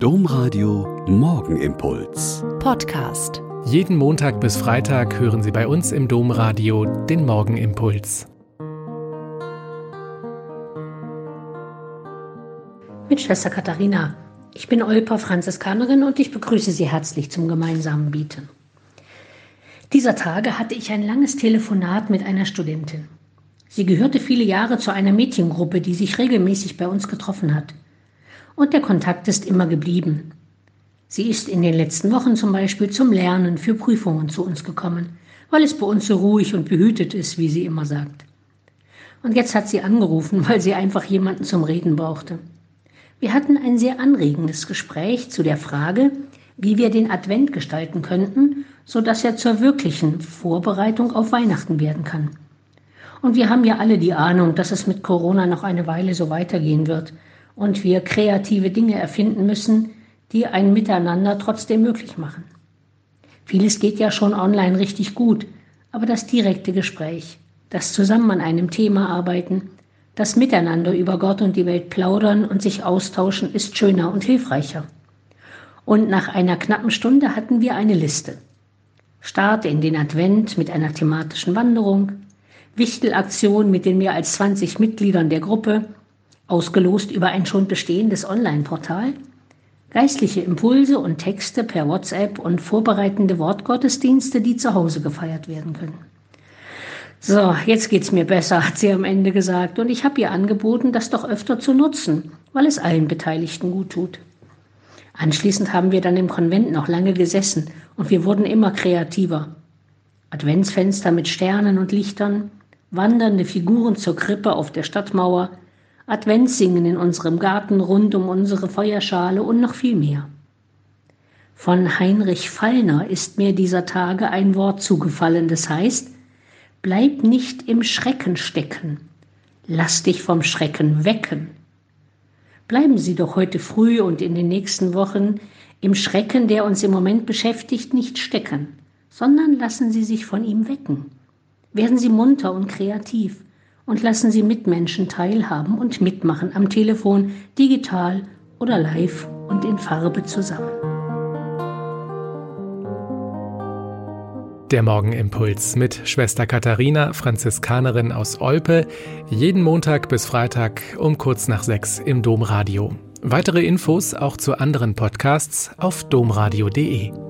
Domradio Morgenimpuls. Podcast. Jeden Montag bis Freitag hören Sie bei uns im Domradio den Morgenimpuls. Mit Schwester Katharina. Ich bin Olpa Franziskanerin und ich begrüße Sie herzlich zum gemeinsamen Bieten. Dieser Tage hatte ich ein langes Telefonat mit einer Studentin. Sie gehörte viele Jahre zu einer Mädchengruppe, die sich regelmäßig bei uns getroffen hat und der Kontakt ist immer geblieben. Sie ist in den letzten Wochen zum Beispiel zum Lernen für Prüfungen zu uns gekommen, weil es bei uns so ruhig und behütet ist, wie sie immer sagt. Und jetzt hat sie angerufen, weil sie einfach jemanden zum Reden brauchte. Wir hatten ein sehr anregendes Gespräch zu der Frage, wie wir den Advent gestalten könnten, so dass er zur wirklichen Vorbereitung auf Weihnachten werden kann. Und wir haben ja alle die Ahnung, dass es mit Corona noch eine Weile so weitergehen wird und wir kreative Dinge erfinden müssen, die ein Miteinander trotzdem möglich machen. Vieles geht ja schon online richtig gut, aber das direkte Gespräch, das zusammen an einem Thema arbeiten, das Miteinander über Gott und die Welt plaudern und sich austauschen, ist schöner und hilfreicher. Und nach einer knappen Stunde hatten wir eine Liste. Start in den Advent mit einer thematischen Wanderung, Wichtelaktion mit den mehr als 20 Mitgliedern der Gruppe, ausgelost über ein schon bestehendes Online-Portal, geistliche Impulse und Texte per WhatsApp und vorbereitende Wortgottesdienste, die zu Hause gefeiert werden können. So, jetzt geht's mir besser, hat sie am Ende gesagt, und ich habe ihr angeboten, das doch öfter zu nutzen, weil es allen Beteiligten gut tut. Anschließend haben wir dann im Konvent noch lange gesessen und wir wurden immer kreativer. Adventsfenster mit Sternen und Lichtern, wandernde Figuren zur Krippe auf der Stadtmauer, Adventssingen in unserem Garten rund um unsere Feuerschale und noch viel mehr. Von Heinrich Fallner ist mir dieser Tage ein Wort zugefallen, das heißt, bleib nicht im Schrecken stecken, lass dich vom Schrecken wecken. Bleiben Sie doch heute früh und in den nächsten Wochen im Schrecken, der uns im Moment beschäftigt, nicht stecken, sondern lassen Sie sich von ihm wecken. Werden Sie munter und kreativ und lassen Sie Mitmenschen teilhaben und mitmachen am Telefon, digital oder live und in Farbe zusammen. Der Morgenimpuls mit Schwester Katharina, Franziskanerin aus Olpe, jeden Montag bis Freitag um kurz nach sechs im Domradio. Weitere Infos auch zu anderen Podcasts auf domradio.de.